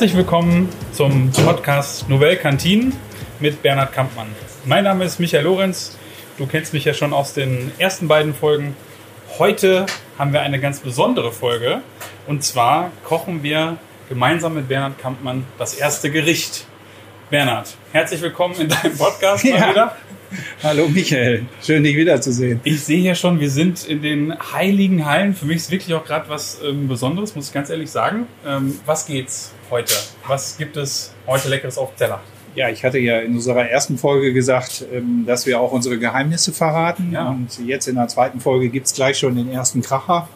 Herzlich willkommen zum Podcast Nouvelle Kantine mit Bernhard Kampmann. Mein Name ist Michael Lorenz. Du kennst mich ja schon aus den ersten beiden Folgen. Heute haben wir eine ganz besondere Folge. Und zwar kochen wir gemeinsam mit Bernhard Kampmann das erste Gericht. Bernhard, herzlich willkommen in deinem Podcast mal Ja. wieder. Hallo Michael, schön dich wiederzusehen. Ich sehe hier schon, wir sind in den heiligen Hallen. Für mich ist wirklich auch gerade was ähm, Besonderes, muss ich ganz ehrlich sagen. Ähm, was geht's heute? Was gibt es heute Leckeres auf Teller? Ja, ich hatte ja in unserer ersten Folge gesagt, ähm, dass wir auch unsere Geheimnisse verraten. Ja. Und jetzt in der zweiten Folge gibt's gleich schon den ersten Kracher.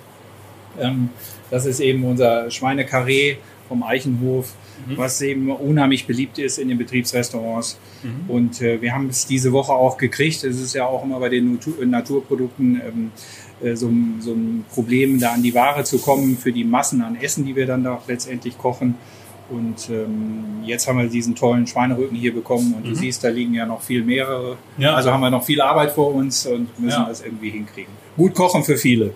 Ähm, Das ist eben unser Schweinekarree vom Eichenhof, Mhm. was eben unheimlich beliebt ist in den Betriebsrestaurants. Mhm. Und äh, wir haben es diese Woche auch gekriegt. Es ist ja auch immer bei den Natur Naturprodukten ähm, äh, so, ein- so ein Problem, da an die Ware zu kommen für die Massen an Essen, die wir dann da letztendlich kochen. Und ähm, jetzt haben wir diesen tollen Schweinerücken hier bekommen und Mhm. du siehst, da liegen ja noch viel mehrere. Ja. Also haben wir noch viel Arbeit vor uns und müssen Ja. das irgendwie hinkriegen. Gut kochen für viele.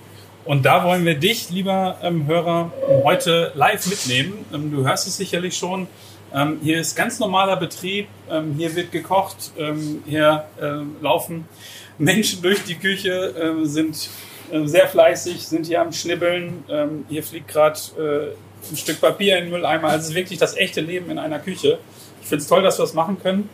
Und da wollen wir dich, lieber ähm, Hörer, heute live mitnehmen. Ähm, du hörst es sicherlich schon. Ähm, hier ist ganz normaler Betrieb. Ähm, hier wird gekocht. Ähm, hier ähm, laufen Menschen durch die Küche, ähm, sind ähm, sehr fleißig, sind hier am Schnibbeln. Ähm, hier fliegt gerade äh, ein Stück Papier in den Mülleimer. Also es ist wirklich das echte Leben in einer Küche. Ich finde es toll, dass wir es machen können.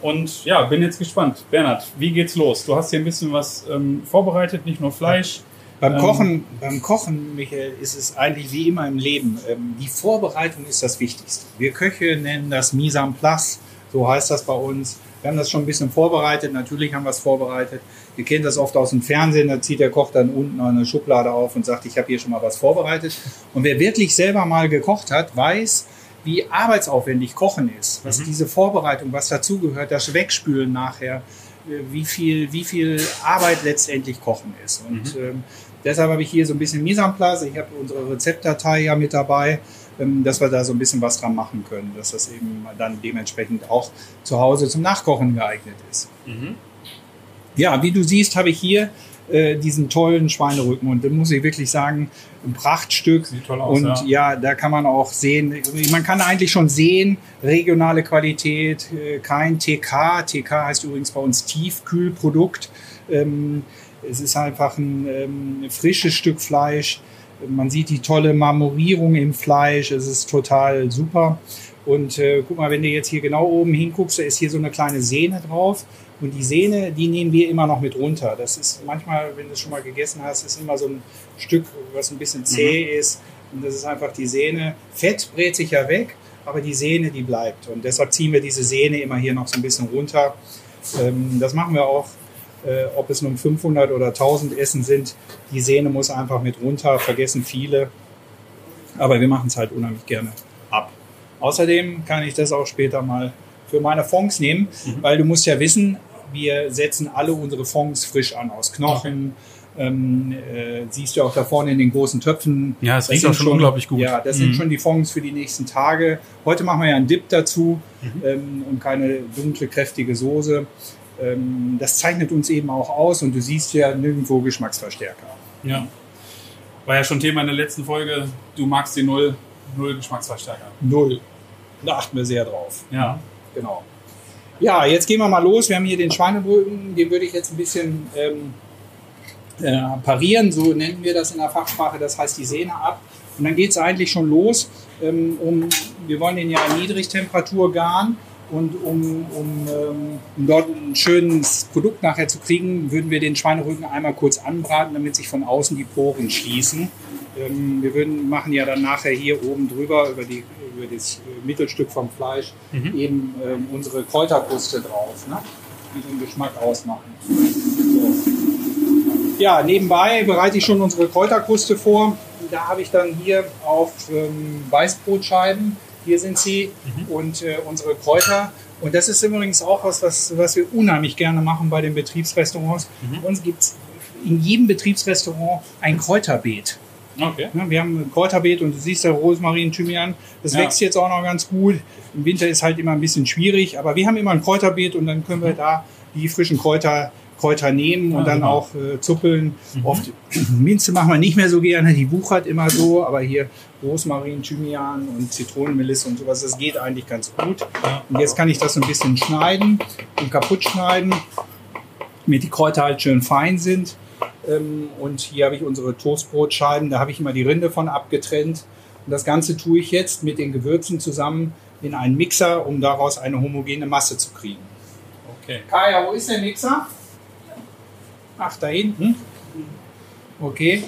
Und ja, bin jetzt gespannt. Bernhard, wie geht's los? Du hast hier ein bisschen was vorbereitet, nicht nur Fleisch. Beim Ähm, Kochen, beim Kochen, Michael, ist es eigentlich wie immer im Leben. Ähm, die Vorbereitung ist das Wichtigste. Wir Köche nennen das Mise en place, so heißt das bei uns. Wir haben das schon ein bisschen vorbereitet. Natürlich haben wir es vorbereitet. Ihr kennt das oft aus dem Fernsehen. Da zieht der Koch dann unten eine Schublade auf und sagt, ich habe hier schon mal was vorbereitet. Und wer wirklich selber mal gekocht hat, weiß, wie arbeitsaufwendig Kochen ist. Was Mhm. diese Vorbereitung, was dazugehört, das Wegspülen nachher, äh, wie viel, wie viel Arbeit letztendlich Kochen ist. Und ähm, deshalb habe ich hier so ein bisschen Mise en place. Ich habe unsere Rezeptdatei ja mit dabei, ähm, dass wir da so ein bisschen was dran machen können, dass das eben dann dementsprechend auch zu Hause zum Nachkochen geeignet ist. Mhm. Ja, wie du siehst, habe ich hier äh, diesen tollen Schweinerücken und da muss ich wirklich sagen, ein Prachtstück. Sieht toll aus, Und ja. ja. da kann man auch sehen, man kann eigentlich schon sehen, regionale Qualität, äh, kein TK. TK heißt übrigens bei uns Tiefkühlprodukt. Es ist einfach ein ähm, frisches Stück Fleisch. Man sieht die tolle Marmorierung im Fleisch. Es ist total super. Und äh, guck mal, wenn du jetzt hier genau oben hinguckst, da ist hier so eine kleine Sehne drauf. Und die Sehne, die nehmen wir immer noch mit runter. Das ist manchmal, wenn du es schon mal gegessen hast, ist immer so ein Stück, was ein bisschen zäh ist. Und das ist einfach die Sehne. Fett brät sich ja weg, aber die Sehne, die bleibt. Und deshalb ziehen wir diese Sehne immer hier noch so ein bisschen runter. Ähm, das machen wir auch, äh, ob es nun 500 oder 1000 Essen sind. Die Sehne muss einfach mit runter, vergessen viele. Aber wir machen es halt unheimlich gerne ab. Außerdem kann ich das auch später mal für meine Fonds nehmen, Mhm. weil du musst ja wissen, wir setzen alle unsere Fonds frisch an aus Knochen. Ähm, äh, siehst du auch da vorne in den großen Töpfen. Ja, es riecht auch schon unglaublich gut. Ja, das Mhm. sind schon die Fonds für die nächsten Tage. Heute machen wir ja einen Dip dazu Mhm. ähm, und keine dunkle, kräftige Soße. Ähm, das zeichnet uns eben auch aus und du siehst ja nirgendwo Geschmacksverstärker. Ja. War ja schon Thema in der letzten Folge. Du magst die Null, Null Geschmacksverstärker. Null. Da achten wir sehr drauf. Ja. Genau. Ja, jetzt gehen wir mal los. Wir haben hier den Schweinebrücken, den würde ich jetzt ein bisschen ähm, äh, parieren, so nennen wir das in der Fachsprache, das heißt die Sehne ab. Und dann geht es eigentlich schon los. Ähm, um, wir wollen den ja in Niedrigtemperatur garen und um, um, ähm, um dort ein schönes Produkt nachher zu kriegen, würden wir den Schweinerücken einmal kurz anbraten, damit sich von außen die Poren schließen. Ähm, wir würden, machen ja dann nachher hier oben drüber über, die, über das Mittelstück vom Fleisch Mhm. eben ähm, unsere Kräuterkruste drauf, ne? die den Geschmack ausmachen. So. Ja, nebenbei bereite ich schon unsere Kräuterkruste vor. Da habe ich dann hier auf ähm, Weißbrotscheiben, hier sind sie, und äh, unsere Kräuter. Und das ist übrigens auch was, was, was wir unheimlich gerne machen bei den Betriebsrestaurants. Mhm. Bei uns gibt es in jedem Betriebsrestaurant ein Kräuterbeet. Okay. Wir haben ein Kräuterbeet und du siehst ja Rosmarin, Thymian. Das Ja. wächst jetzt auch noch ganz gut. Im Winter ist halt immer ein bisschen schwierig, aber wir haben immer ein Kräuterbeet und dann können wir da die frischen Kräuter Kräuter nehmen und Ah, dann super. auch äh, zuppeln. Oft Minze machen wir nicht mehr so gerne, die wuchert immer so, aber hier Rosmarin, Thymian und Zitronenmelisse und sowas, das geht eigentlich ganz gut. Und jetzt kann ich das so ein bisschen schneiden und kaputt schneiden, damit die Kräuter halt schön fein sind. Ähm, Und hier habe ich unsere Toastbrotscheiben, da habe ich immer die Rinde von abgetrennt. Und das Ganze tue ich jetzt mit den Gewürzen zusammen in einen Mixer, um daraus eine homogene Masse zu kriegen. Okay. Kaya, wo ist der Mixer? Ach, da hinten. Okay.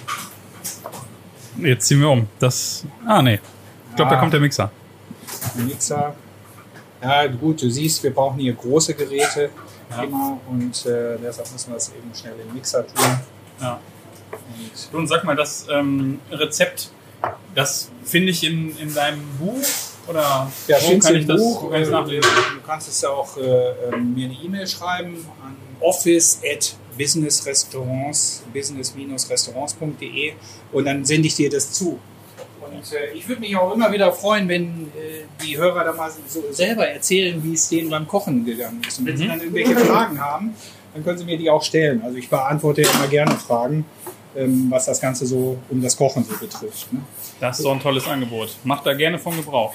Jetzt ziehen wir um. Das. Ah, nee. Ich glaube, da Ah. kommt der Mixer. Der Mixer. Ja, gut, du siehst, wir brauchen hier große Geräte Ja. immer und äh, deshalb müssen wir es eben schnell im Mixer tun. Ja. Und und sag mal, das ähm, Rezept, das finde ich in, in deinem Buch? Oder Ja, wo kann ich das Buch. kann äh, nachlesen? Du kannst es ja auch äh, ähm, mir eine E-Mail schreiben an office at businessrestaurants, business-restaurants.de und dann sende ich dir das zu. Und äh, ich würde mich auch immer wieder freuen, wenn äh, die Hörer da mal so selber erzählen, wie es denen beim Kochen gegangen ist. Und wenn sie Mhm. dann irgendwelche Fragen haben, dann können sie mir die auch stellen. Also ich beantworte ja immer gerne Fragen, ähm, was das Ganze so um das Kochen so betrifft. Ne? Das ist so ein tolles Angebot. Macht da gerne von Gebrauch.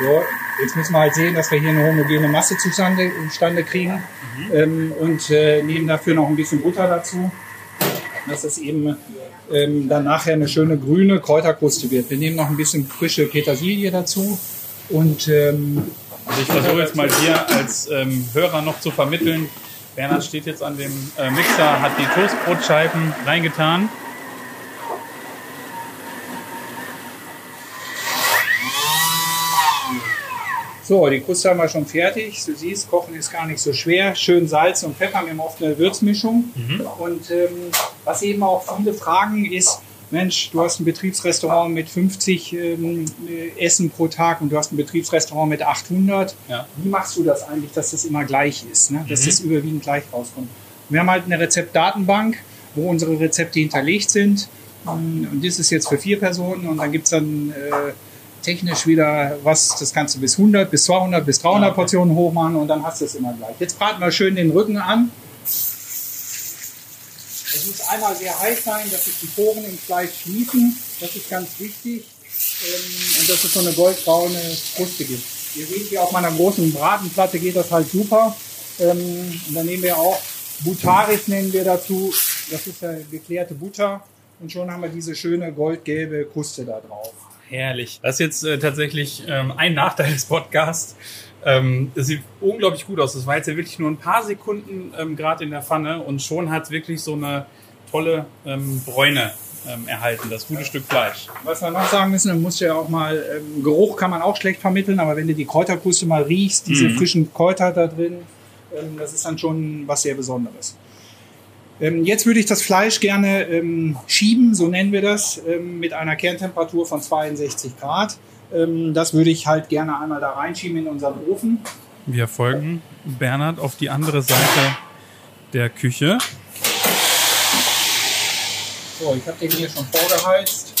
So, jetzt müssen wir halt sehen, dass wir hier eine homogene Masse zustande, zustande kriegen ähm, und äh, nehmen dafür noch ein bisschen Butter dazu, dass es eben ähm, dann nachher eine schöne grüne Kräuterkruste wird. Wir nehmen noch ein bisschen frische Petersilie dazu und ähm, Also ich versuche jetzt mal dir als ähm, Hörer noch zu vermitteln. Bernhard steht jetzt an dem äh, Mixer, hat die Toastbrotscheiben reingetan. So, die Kruste haben wir schon fertig. Du siehst, Kochen ist gar nicht so schwer. Schön Salz und Pfeffer, wir haben oft eine Würzmischung. Und ähm, was eben auch viele fragen ist, Mensch, du hast ein Betriebsrestaurant mit 50 ähm, äh, Essen pro Tag und du hast ein Betriebsrestaurant mit 800. Ja. Wie machst du das eigentlich, dass das immer gleich ist, ne? dass das überwiegend gleich rauskommt? Wir haben halt eine Rezeptdatenbank, wo unsere Rezepte hinterlegt sind. Und das ist jetzt für vier Personen und dann gibt's dann äh, technisch wieder was, das kannst du bis 100, bis 200, bis 300 Ah, okay. Portionen hochmachen und dann hast du es immer gleich. Jetzt braten wir schön den Rücken an. Es muss einmal sehr heiß sein, dass sich die Poren im Fleisch schließen. Das ist ganz wichtig. Ähm, Und dass es so eine goldbraune Kruste gibt. Ihr seht hier auf meiner großen Bratenplatte geht das halt super. Ähm, Und dann nehmen wir auch Butaris nennen wir dazu. Das ist ja geklärte Butter. Und schon haben wir diese schöne goldgelbe Kruste da drauf. Herrlich. Das ist jetzt äh, tatsächlich ähm, ein Nachteil des Podcasts. Ähm, es sieht unglaublich gut aus. Das war jetzt ja wirklich nur ein paar Sekunden ähm, gerade in der Pfanne und schon hat wirklich so eine tolle ähm, Bräune ähm, erhalten, das gute Stück Fleisch. Was wir noch sagen müssen, man muss ja auch mal, ähm, Geruch kann man auch schlecht vermitteln, aber wenn du die Kräuterkruste mal riechst, diese Mhm. frischen Kräuter da drin, ähm, das ist dann schon was sehr Besonderes. Ähm, jetzt würde ich das Fleisch gerne ähm, schieben, so nennen wir das, ähm, mit einer Kerntemperatur von 62 Grad. Ähm, das würde ich halt gerne einmal da reinschieben in unseren Ofen. Wir folgen Bernhard auf die andere Seite der Küche. So, ich habe den hier schon vorgeheizt.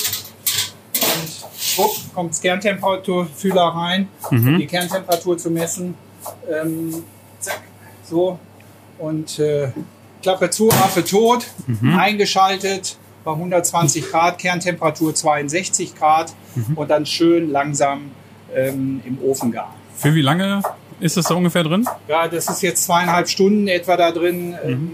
Und schwupp, kommt das Kerntemperaturfühler rein, um die Kerntemperatur zu messen. Ähm, zack, so. Und äh, Klappe zu, Affe tot, eingeschaltet bei 120 Grad, Kerntemperatur 62 Grad und dann schön langsam ähm, im Ofen garen. Für wie lange ist das da ungefähr drin? Ja, das ist jetzt zweieinhalb Stunden etwa da drin. Ähm,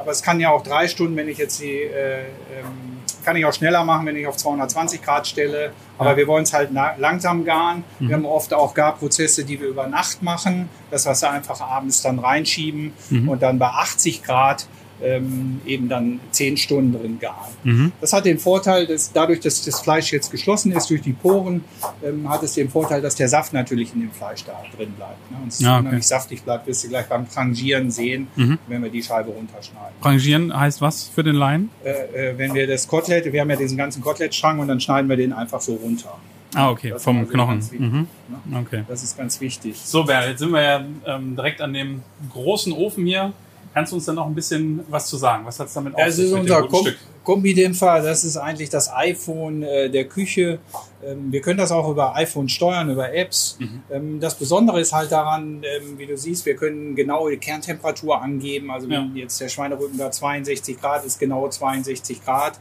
aber es kann ja auch drei Stunden, wenn ich jetzt die, äh, ähm, kann ich auch schneller machen, wenn ich auf 220 Grad stelle. Aber Ja. wir wollen es halt langsam garen. Wir haben oft auch Garprozesse, die wir über Nacht machen, wir es einfach abends dann reinschieben und dann bei 80 Grad ähm, eben dann 10 Stunden drin garen. Das hat den Vorteil, dass dadurch, dass das Fleisch jetzt geschlossen ist durch die Poren, ähm, hat es den Vorteil, dass der Saft natürlich in dem Fleisch da drin bleibt. Ne? Und es Ja, okay. unheimlich saftig bleibt, wirst du gleich beim Trangieren sehen, Mhm. wenn wir die Scheibe runterschneiden. Rangieren heißt was für den Laien? Äh, äh, wenn wir das Kotelett, wir haben ja diesen ganzen Kotelettstrang und dann schneiden wir den einfach so runter. Ah, okay, Das vom also Knochen. wichtig, Mhm. ne? Okay. Das ist ganz wichtig. So, Bernhard, jetzt sind wir ja ähm, direkt an dem großen Ofen hier. Kannst du uns dann noch ein bisschen was zu sagen? Was hat es damit auf Das sich ist mit unser Stück? Kombidämpfer, das ist eigentlich das iPhone äh, der Küche. Ähm, wir können das auch über iPhone steuern, über Apps. Mhm. Ähm, das Besondere ist halt daran, ähm, wie du siehst, wir können genaue Kerntemperatur angeben. Also wenn jetzt der Schweinerücken da 62 Grad ist, genau 62 Grad.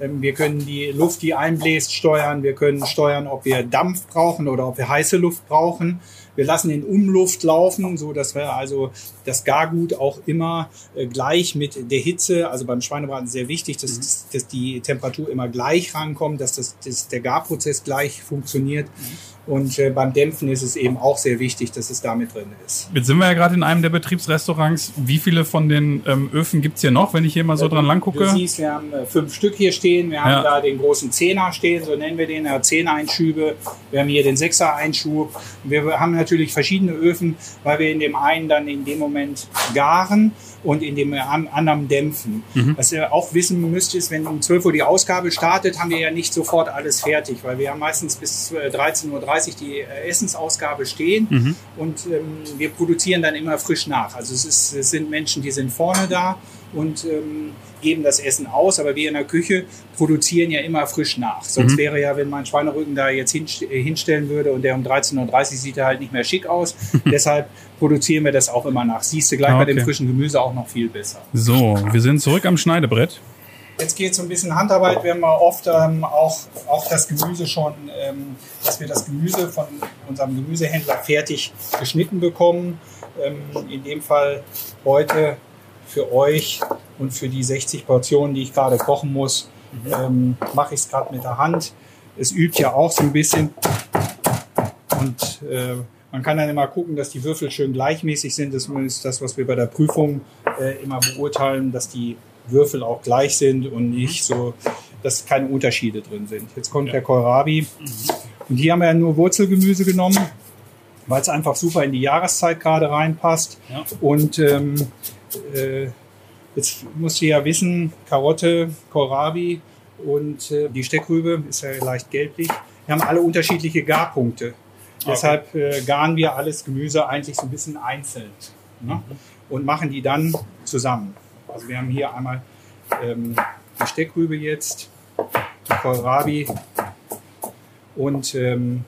Ähm, Wir können die Luft, die einbläst, steuern. Wir können steuern, ob wir Dampf brauchen oder ob wir heiße Luft brauchen. Wir lassen in Umluft laufen, so dass wir also das Gargut auch immer äh, gleich mit der Hitze, also beim Schweinebraten sehr wichtig, dass, dass die Temperatur immer gleich rankommt, dass, das, dass der Garprozess gleich funktioniert. Und äh, beim Dämpfen ist es eben auch sehr wichtig, dass es damit drin ist. Jetzt sind wir ja gerade in einem der Betriebsrestaurants. Wie viele von den ähm, Öfen gibt's hier noch, wenn ich hier mal so dran lang gucke? Du siehst, wir haben äh, fünf Stück hier stehen. Wir haben Ja. da den großen Zehner stehen, so nennen wir den, äh, Zehner-Einschübe. Wir haben hier den Sechser-Einschub. Wir haben natürlich verschiedene Öfen, weil wir in dem einen dann in dem Moment garen und in dem an- anderen dämpfen. Mhm. Was ihr auch wissen müsst, ist, wenn um 12 Uhr die Ausgabe startet, haben wir ja nicht sofort alles fertig, weil wir haben meistens bis äh, 13.30 Uhr die äh, Essensausgabe stehen Mhm. und ähm, wir produzieren dann immer frisch nach. Also es, ist, es sind Menschen, die sind vorne da und ähm, geben das Essen aus, aber wir in der Küche produzieren ja immer frisch nach. Sonst Mhm. wäre ja, wenn mein Schweinerücken da jetzt hinst hinstellen würde und der um 13.30 Uhr sieht er halt nicht mehr schick aus. Deshalb produzieren wir das auch immer nach. Siehst du gleich Ah, bei dem okay. frischen Gemüse auch noch viel besser. So, wir sind zurück am Schneidebrett. Jetzt geht es um ein bisschen Handarbeit. Wir haben oft ähm, auch, auch das Gemüse schon, ähm, dass wir das Gemüse von unserem Gemüsehändler fertig geschnitten bekommen. Ähm, in dem Fall heute für euch und für die 60 Portionen, die ich gerade kochen muss, ähm, mache ich es gerade mit der Hand. Es übt ja auch so ein bisschen. Und äh, man kann dann immer gucken, dass die Würfel schön gleichmäßig sind. Das ist das, was wir bei der Prüfung äh, immer beurteilen, dass die Würfel auch gleich sind und nicht so, dass keine Unterschiede drin sind. Jetzt kommt der Kohlrabi. Und hier haben wir ja nur Wurzelgemüse genommen, weil es einfach super in die Jahreszeit gerade reinpasst. Ja. Und ähm, äh, jetzt musst du ja wissen, Karotte, Kohlrabi und äh, die Steckrübe ist ja leicht gelblich. Wir haben alle unterschiedliche Garpunkte. Deshalb äh, garen wir alles Gemüse eigentlich so ein bisschen einzeln ne? und machen die dann zusammen. Also wir haben hier einmal ähm, die Steckrübe jetzt, die Kohlrabi und ähm,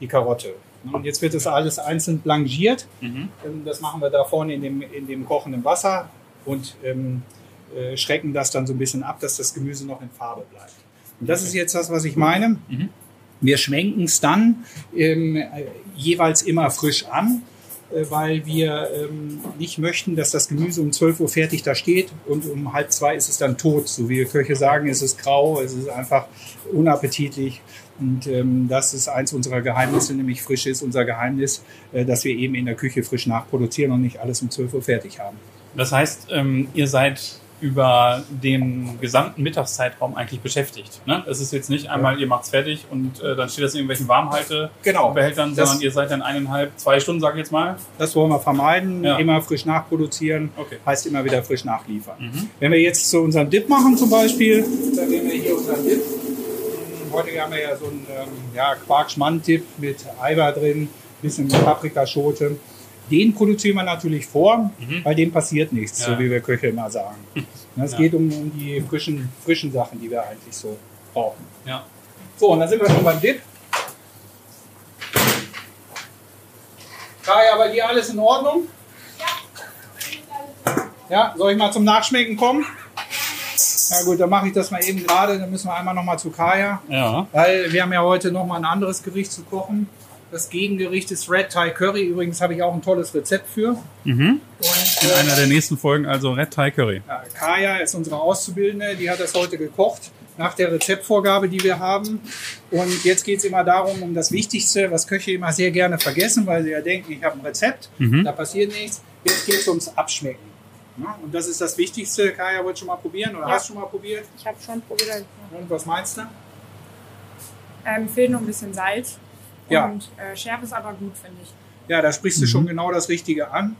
die Karotte. Und jetzt wird das alles einzeln blanchiert. Mhm. Ähm, Das machen wir da vorne in dem, in dem kochenden Wasser und ähm, äh, schrecken das dann so ein bisschen ab, dass das Gemüse noch in Farbe bleibt. Und das ist jetzt das, was ich meine. Mhm. Wir schwenken es dann ähm, äh, jeweils immer frisch an, weil wir ähm, nicht möchten, dass das Gemüse um 12 Uhr fertig da steht und um halb zwei ist es dann tot. So wie wir Köche sagen, es ist grau, es ist einfach unappetitlich. Und ähm, das ist eins unserer Geheimnisse, nämlich frisch ist unser Geheimnis, äh, dass wir eben in der Küche frisch nachproduzieren und nicht alles um 12 Uhr fertig haben. Das heißt, ähm, ihr seid über den gesamten Mittagszeitraum eigentlich beschäftigt. Ne? Es ist jetzt nicht einmal, ihr macht's fertig und äh, dann steht das in irgendwelchen Genau. Warmhaltebehältern, Das- sondern ihr seid dann eineinhalb, zwei Stunden, sage ich jetzt mal. Das wollen wir vermeiden. Ja. Immer frisch nachproduzieren. Okay. Heißt immer wieder frisch nachliefern. Mhm. Wenn wir jetzt zu unserem Dip machen zum Beispiel, dann nehmen wir hier unseren Dip. Heute haben wir ja so einen ähm, ja, Quark-Schmand-Dip mit Eiber drin, bisschen Paprikaschote. Den produzieren wir natürlich vor, bei dem passiert nichts, Mhm. Ja. so wie wir Köche immer sagen. Es Ja. geht um, um die frischen, frischen Sachen, die wir eigentlich so brauchen. Ja. So, und dann sind wir schon beim Dip. Kaya, bei dir alles in Ordnung? Ja, soll ich mal zum Nachschmecken kommen? Ja gut, dann mache ich das mal eben gerade. Dann müssen wir einmal noch mal zu Kaya, Ja. weil wir haben ja heute noch mal ein anderes Gericht zu kochen. Das Gegengericht ist Red Thai Curry. Übrigens habe ich auch ein tolles Rezept für. Mhm. Und, In äh, einer der nächsten Folgen also Red Thai Curry. ja, Kaya ist unsere Auszubildende, die hat das heute gekocht nach der Rezeptvorgabe, die wir haben. Und jetzt geht es immer darum, um das Wichtigste, was Köche immer sehr gerne vergessen, weil sie ja denken, ich habe ein Rezept, Mhm. da passiert nichts. Jetzt geht es ums Abschmecken. Ja, und das ist das Wichtigste. Kaya, wolltest du schon mal probieren oder Ja. hast du schon mal probiert? Ich habe schon probiert. Und was meinst du? Ähm, fehlt noch ein bisschen Salz. Ja. Und äh, Schärfe ist aber gut, finde ich. Ja, da sprichst du schon genau das Richtige an.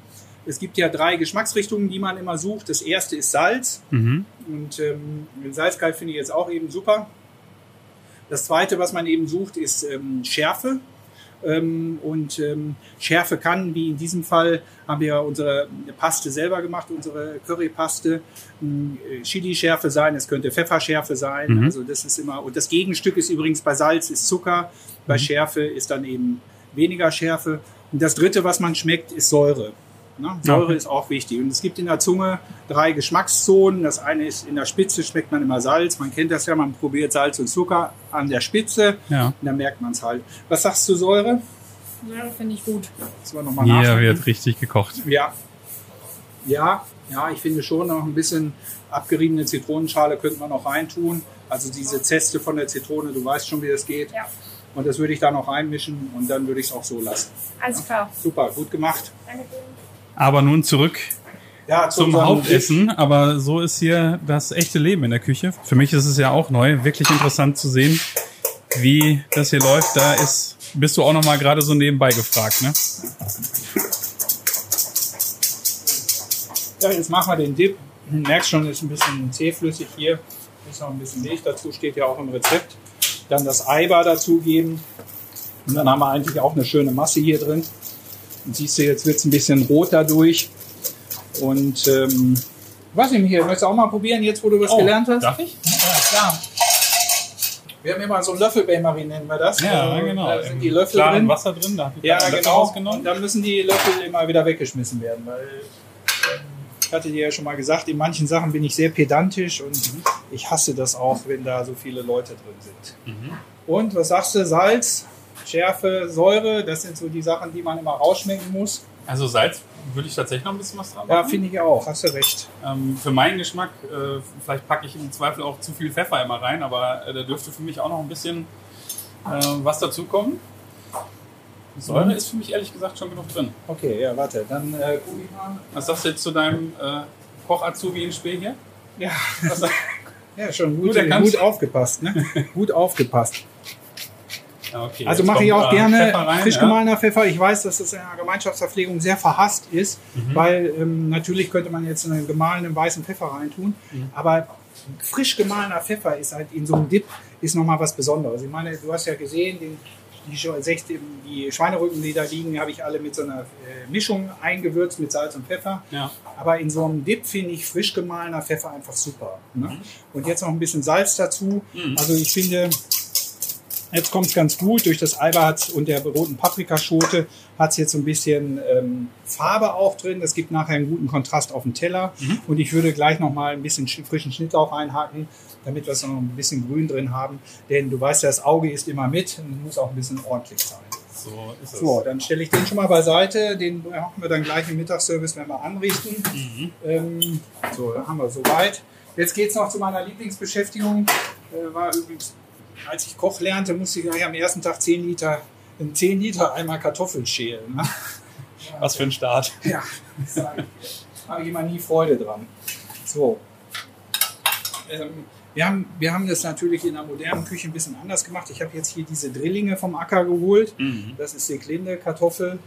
Es gibt ja drei Geschmacksrichtungen, die man immer sucht. Das erste ist Salz. Mhm. Und ähm, den Salzgehalt finde ich jetzt auch eben super. Das zweite, was man eben sucht, ist ähm, Schärfe. Ähm, und ähm, Schärfe kann, wie in diesem Fall, haben wir unsere Paste selber gemacht, unsere Currypaste, ähm, Chili-Schärfe sein, es könnte Pfefferschärfe sein. Mhm. Also das ist immer, und das Gegenstück ist übrigens bei Salz ist Zucker, bei Schärfe ist dann eben weniger Schärfe. Und das dritte, was man schmeckt, ist Säure. Ne? Säure Okay. ist auch wichtig. Und es gibt in der Zunge drei Geschmackszonen. Das eine ist, in der Spitze schmeckt man immer Salz. Man kennt das ja, man probiert Salz und Zucker an der Spitze. Ja. Und dann merkt man es halt. Was sagst du Säure? Ja, finde ich gut. Das wir nochmal Hier nachdenken. wird richtig gekocht. Ja. Ja, ja, ich finde schon noch ein bisschen abgeriebene Zitronenschale könnte man noch reintun. Also diese Zeste von der Zitrone, du weißt schon, wie das geht. Ja, Und das würde ich da noch reinmischen und dann würde ich es auch so lassen. alles klar. Super, gut gemacht. Danke. Aber nun zurück Ja, zu zum unserem Hauptessen. Aber so ist hier das echte Leben in der Küche. Für mich ist es ja auch neu. Wirklich interessant zu sehen, wie das hier läuft. Da ist, bist du auch noch mal gerade so nebenbei gefragt, ne? Ja, jetzt machen wir den Dip. Du merkst schon, ist ein bisschen zähflüssig hier. Ist noch ein bisschen Milch dazu, steht ja auch im Rezept. Dann das Eibar dazugeben. Und dann haben wir eigentlich auch eine schöne Masse hier drin. Siehst du, jetzt wird es ein bisschen rot dadurch. Und ähm, weiß ich Michael, möchtest du auch mal probieren, jetzt wo du was gelernt hast? Oh, Darf ich? Ja, klar. Wir haben immer so ein Löffel-Bain-Marie, nennen wir das. Ja, Äh, genau. Da sind Im die Löffel klaren drin. Wasser drin. Da ich Ja, einen Löffel genau. rausgenommen. Und dann müssen die Löffel immer wieder weggeschmissen werden, weil ähm, ich hatte dir ja schon mal gesagt, in manchen Sachen bin ich sehr pedantisch und ich hasse das auch, wenn da so viele Leute drin sind. Mhm. Und was sagst du? Salz, Schärfe, Säure, das sind so die Sachen, die man immer rausschmecken muss. Also Salz würde ich tatsächlich noch ein bisschen was dran Ja, machen. finde ich auch, hast du recht. Ähm, für meinen Geschmack, äh, vielleicht packe ich im Zweifel auch zu viel Pfeffer immer rein, aber äh, da dürfte für mich auch noch ein bisschen äh, was dazukommen. Säure ist für mich ehrlich gesagt schon genug drin. Okay, ja, warte, dann äh, guck ich mal. Was sagst du jetzt zu deinem äh, Koch-Azubi in Spee hier? Ja, ja schon gut, Gut gut aufgepasst, ne? gut aufgepasst. Ja, okay, Also mache ich auch gerne Pfeffer rein, frisch ja. gemahlener Pfeffer. Ich weiß, dass das in der Gemeinschaftsverpflegung sehr verhasst ist, Mhm. weil ähm, natürlich könnte man jetzt einen gemahlenen weißen Pfeffer reintun, Mhm. aber frisch gemahlener Pfeffer ist halt in so einem Dip ist noch mal was Besonderes. Ich meine, du hast ja gesehen, den, die, die Schweinerücken, die da liegen, habe ich alle mit so einer äh, Mischung eingewürzt mit Salz und Pfeffer. Ja. Aber in so einem Dip finde ich frisch gemahlener Pfeffer einfach super. Ne? Mhm. Und jetzt noch ein bisschen Salz dazu. Also ich finde, jetzt kommt es ganz gut. Durch das hat's und der roten Paprikaschote hat es jetzt so ein bisschen ähm, Farbe auch drin. Das gibt nachher einen guten Kontrast auf dem Teller. Mhm. Und ich würde gleich noch mal ein bisschen sch- frischen Schnittlauch einhaken, damit wir es noch ein bisschen grün drin haben. Denn du weißt ja, das Auge ist immer mit und muss auch ein bisschen ordentlich sein. So ist es. So, dann stelle ich den schon mal beiseite. Den machen wir dann gleich im Mittagsservice, wenn wir anrichten. Mhm. Ähm, so, da haben wir soweit. Jetzt geht es noch zu meiner Lieblingsbeschäftigung. Äh, war übrigens, als ich Koch lernte, musste ich am ersten Tag 10 Liter, in 10 Liter einmal Kartoffeln schälen. Ne? Was für ein Start. Ja, ich. habe ich immer nie Freude dran. So. Ähm, wir, haben, wir haben das natürlich in der modernen Küche ein bisschen anders gemacht. Ich habe jetzt hier diese Drillinge vom Acker geholt. Mhm. Das ist Seklinde Kartoffel.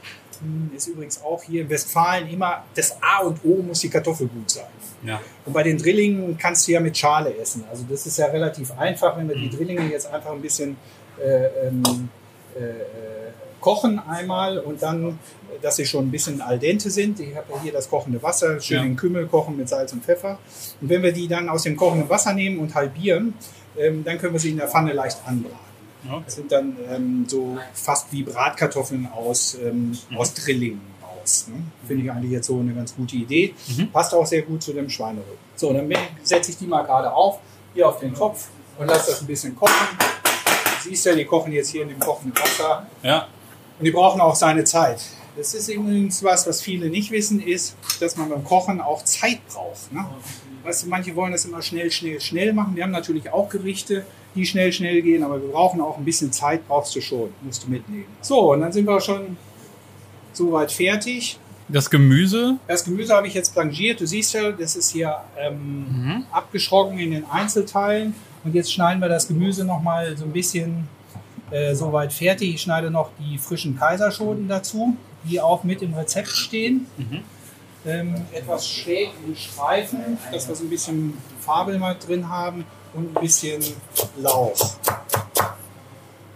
Hm, Ist übrigens auch hier in Westfalen immer das A und O muss die Kartoffel gut sein. Ja. Und bei den Drillingen kannst du ja mit Schale essen. Also das ist ja relativ einfach, wenn wir die Drillinge jetzt einfach ein bisschen äh, ähm, äh, äh, kochen einmal und dann, dass sie schon ein bisschen al dente sind. Ich habe ja hier das kochende Wasser, schön Ja. in Kümmel kochen mit Salz und Pfeffer. Und wenn wir die dann aus dem kochenden Wasser nehmen und halbieren, ähm, dann können wir sie in der Pfanne leicht anbraten. Okay. Das sind dann ähm, so fast wie Bratkartoffeln aus, ähm, Mhm. aus Drillingen aus. Ne? Finde ich eigentlich jetzt so eine ganz gute Idee. Mhm. Passt auch sehr gut zu dem Schweinerücken. So, dann setze ich die mal gerade auf, hier auf den Topf und lasse das ein bisschen kochen. Du siehst ja, die kochen jetzt hier in dem kochenden Wasser. Ja. Und die brauchen auch seine Zeit. Das ist übrigens was, was viele nicht wissen, ist, dass man beim Kochen auch Zeit braucht. Ne? Weißt du, manche wollen das immer schnell, schnell, schnell machen. Wir haben natürlich auch Gerichte, die schnell, schnell gehen, aber wir brauchen auch ein bisschen Zeit, brauchst du schon, musst du mitnehmen. So, und dann sind wir schon soweit fertig. Das Gemüse. Das Gemüse habe ich jetzt blanchiert. Du siehst ja, das ist hier ähm, Mhm. abgeschrocken in den Einzelteilen. Und jetzt schneiden wir das Gemüse nochmal so ein bisschen äh, soweit fertig. Ich schneide noch die frischen Kaiserschoten dazu, die auch mit im Rezept stehen. Mhm. Ähm, etwas schräg in Streifen, dass wir so ein bisschen Farbe mal drin haben und ein bisschen Lauch.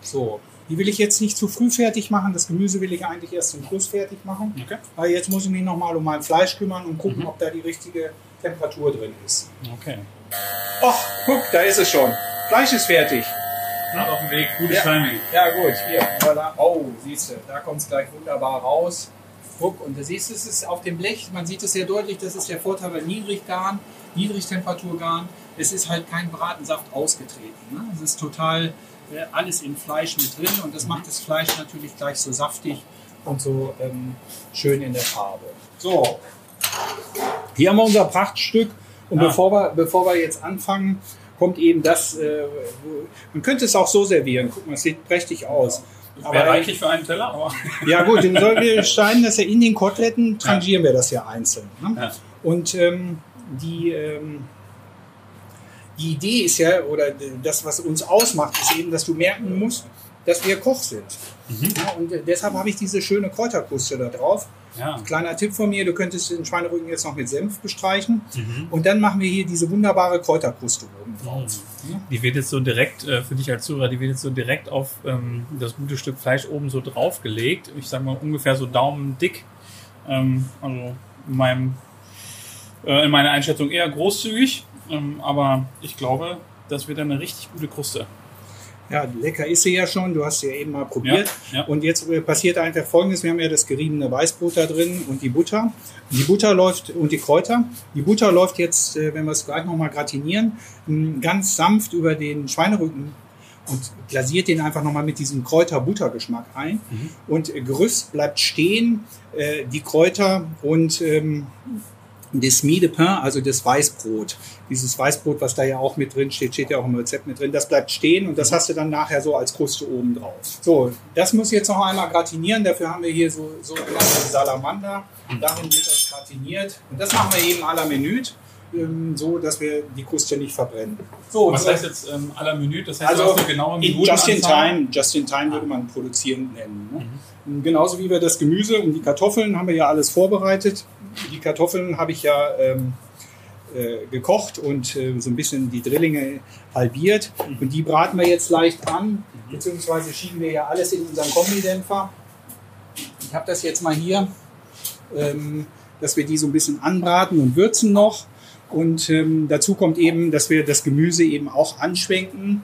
So, Die will ich jetzt nicht zu früh fertig machen. Das Gemüse will ich eigentlich erst zum Schluss fertig machen. Okay. Aber jetzt muss ich mich nochmal um mein Fleisch kümmern und gucken, ob da die richtige Temperatur drin ist. Okay. Och, guck, da ist es schon. Fleisch ist fertig. Na, auf dem Weg, gutes Ja. Timing. Ja gut, hier. Voilà. Oh, siehst du, da kommt es gleich wunderbar raus. Guck, und du siehst, es ist auf dem Blech, man sieht es sehr deutlich, das ist der Vorteil bei Niedriggarn, Niedrigtemperaturgarn. Es ist halt kein Bratensaft ausgetreten. Ne? Es ist total äh, alles im Fleisch mit drin und das macht das Fleisch natürlich gleich so saftig und so ähm, schön in der Farbe. So, hier haben wir unser Prachtstück und Ah. bevor, wir, bevor wir jetzt anfangen, kommt eben das, äh, man könnte es auch so servieren. Guck mal, es sieht prächtig aus. Wäre reichlich für einen Teller, aber. Ja gut, dann sollen wir schneiden das ja in den Koteletten, trangieren wir das ja einzeln. Ne? Ja. Und ähm, die, ähm, die Idee ist ja, oder das, was uns ausmacht, ist eben, dass du merken musst, dass wir Koch sind. Ja, und äh, deshalb habe ich diese schöne Kräuterkruste da drauf. Ja. Kleiner Tipp von mir, du könntest den Schweinerücken jetzt noch mit Senf bestreichen. Und dann machen wir hier diese wunderbare Kräuterkruste oben drauf. Die wird jetzt so direkt, äh, für dich als Zuhörer, die wird jetzt so direkt auf ähm, das gute Stück Fleisch oben so draufgelegt. Ich sag mal ungefähr so daumendick. Ähm, also in, meinem, äh, in meiner Einschätzung eher großzügig. Ähm, aber ich glaube, das wird eine richtig gute Kruste. Ja, lecker ist sie ja schon. Du hast sie ja eben mal probiert. Ja, ja. Und jetzt äh, passiert einfach Folgendes. Wir haben ja das geriebene Weißbrot da drin und die Butter. Die Butter läuft und die Kräuter. Die Butter läuft jetzt, äh, wenn wir es gleich nochmal gratinieren, ganz sanft über den Schweinerücken und glasiert den einfach nochmal mit diesem Kräuter-Butter-Geschmack ein. Und äh, Gerüst bleibt stehen, äh, die Kräuter und das Mie de Pain, also das Weißbrot. Dieses Weißbrot, was da ja auch mit drin steht, steht ja auch im Rezept mit drin, das bleibt stehen und das hast du dann nachher so als Kruste oben drauf. So, das muss jetzt noch einmal gratinieren. Dafür haben wir hier so sogenannte Salamander. Darin wird das gratiniert. Und das machen wir eben à la Minute, ähm, so dass wir die Kruste nicht verbrennen. So, Was so- heißt jetzt ähm, aller Minute? Das heißt, also du hast eine genaue in Minute. just in time, just in time würde man produzieren nennen. Ne? Genauso wie wir das Gemüse und die Kartoffeln haben wir ja alles vorbereitet. Die Kartoffeln habe ich ja ähm, äh, gekocht und äh, so ein bisschen die Drillinge halbiert. Und die braten wir jetzt leicht an, beziehungsweise schieben wir ja alles in unseren Kombidämpfer. Ich habe das jetzt mal hier, ähm, dass wir die so ein bisschen anbraten und würzen noch. Und ähm, dazu kommt eben, dass wir das Gemüse eben auch anschwenken,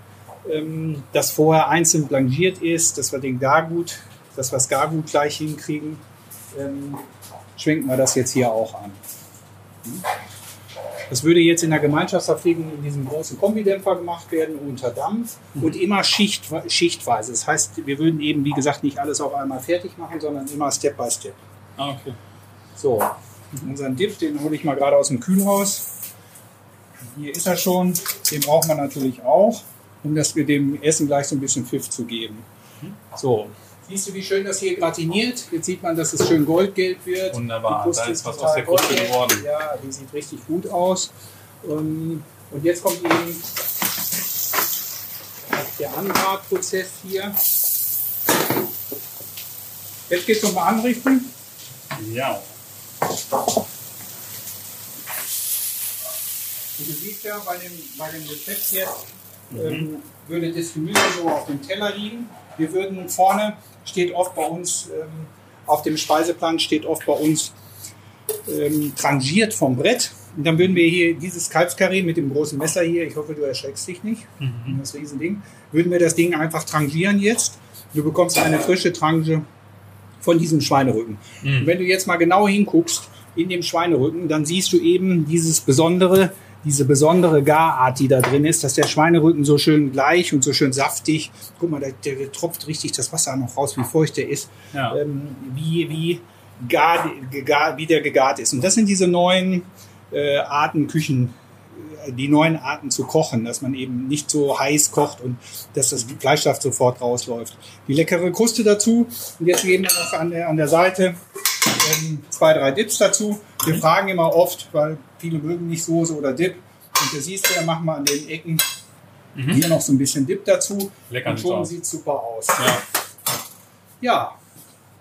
ähm, das vorher einzeln blanchiert ist, dass wir den Gargut, dass wir das Gargut gleich hinkriegen. Ähm, schwenken wir das jetzt hier auch an. Das würde jetzt in der Gemeinschaftsverpflegung in diesem großen Kombidämpfer gemacht werden unter Dampf und immer schicht, schichtweise. Das heißt, wir würden eben, wie gesagt, nicht alles auf einmal fertig machen, sondern immer Step by Step. Ah, okay. So, unseren Dip, den hole ich mal gerade aus dem Kühlhaus. Hier ist er schon. Den braucht man natürlich auch, um das dem Essen gleich so ein bisschen Pfiff zu geben. So. Siehst du, wie schön das hier gratiniert? Jetzt sieht man, dass es schön goldgelb wird. Wunderbar. Da ist was aus der Kruste geworden. Ja, die sieht richtig gut aus. Ähm, Und jetzt kommt eben der Anbratprozess hier. Jetzt geht es um Anrichten. Ja. Und du siehst ja bei dem, bei dem Rezept jetzt, ähm, würde das Gemüse so auf dem Teller liegen. Wir würden vorne, steht oft bei uns, ähm, auf dem Speiseplan steht oft bei uns ähm, trangiert vom Brett. Und dann würden wir hier dieses Kalbskarree mit dem großen Messer hier, ich hoffe, du erschreckst dich nicht, das Riesending, würden wir das Ding einfach trangieren jetzt. Du bekommst eine frische Tranche von diesem Schweinerücken. Und wenn du jetzt mal genau hinguckst in dem Schweinerücken, dann siehst du eben dieses besondere, diese besondere Garart, die da drin ist, dass der Schweinerücken so schön gleich und so schön saftig, guck mal, der, der, tropft richtig das Wasser noch raus, wie feucht der ist, Ja. ähm, wie, wie, gar, gegar, wie der gegart ist. Und das sind diese neuen äh, Arten Küchen, äh, die neuen Arten zu kochen, dass man eben nicht so heiß kocht und dass das Fleischsaft sofort rausläuft. Die leckere Kruste dazu. Und jetzt geben wir noch an der, an der Seite ähm, zwei, drei Dips dazu. Wir fragen immer oft, weil viele mögen nicht Soße oder Dip. Und du siehst ja, machen wir an den Ecken hier noch so ein bisschen Dip dazu. Lecker und schon sieht super aus. Ja. Ja,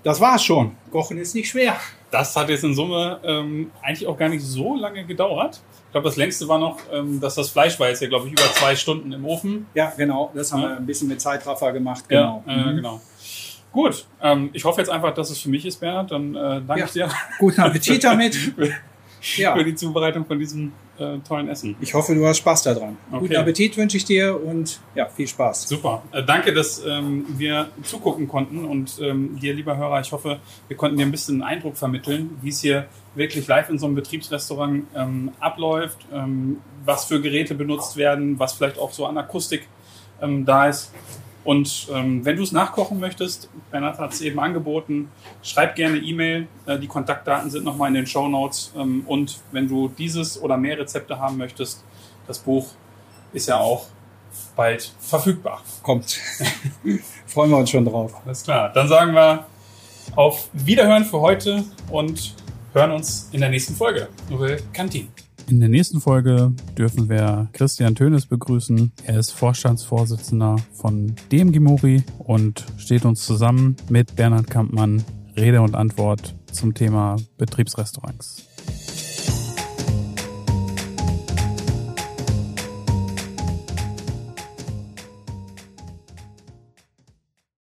Das war's schon. Kochen ist nicht schwer. Das hat jetzt in Summe ähm, eigentlich auch gar nicht so lange gedauert. Ich glaube, das längste war noch, ähm, dass das Fleisch war jetzt ja, glaube ich, über zwei Stunden im Ofen. Ja, genau. Das haben Ja. wir ein bisschen mit Zeitraffer gemacht. Genau. Genau. Ja, äh, Mhm. genau. Gut, ähm, ich hoffe jetzt einfach, dass es für mich ist, Bernhard. Dann äh, danke Ja. ich dir Guten Appetit damit. Ja. für die Zubereitung von diesem äh, tollen Essen. Ich hoffe, du hast Spaß daran. Okay. Guten Appetit wünsche ich dir und ja, viel Spaß. Super. Äh, danke, dass ähm, wir zugucken konnten und ähm, dir, lieber Hörer, ich hoffe, wir konnten dir ein bisschen einen Eindruck vermitteln, wie es hier wirklich live in so einem Betriebsrestaurant ähm, abläuft, ähm, was für Geräte benutzt werden, was vielleicht auch so an Akustik ähm, da ist. Und ähm, wenn du es nachkochen möchtest, Bernhard hat es eben angeboten, schreib gerne E-Mail. Äh, die Kontaktdaten sind nochmal in den Show Notes. Ähm, und wenn du dieses oder mehr Rezepte haben möchtest, das Buch ist ja auch bald verfügbar. Kommt. Freuen wir uns schon drauf. Alles klar. Dann sagen wir auf Wiederhören für heute und hören uns in der nächsten Folge. Nouvelle Cantin. In der nächsten Folge dürfen wir Christian Tönes begrüßen. Er ist Vorstandsvorsitzender von DMG und steht uns zusammen mit Bernhard Kampmann Rede und Antwort zum Thema Betriebsrestaurants.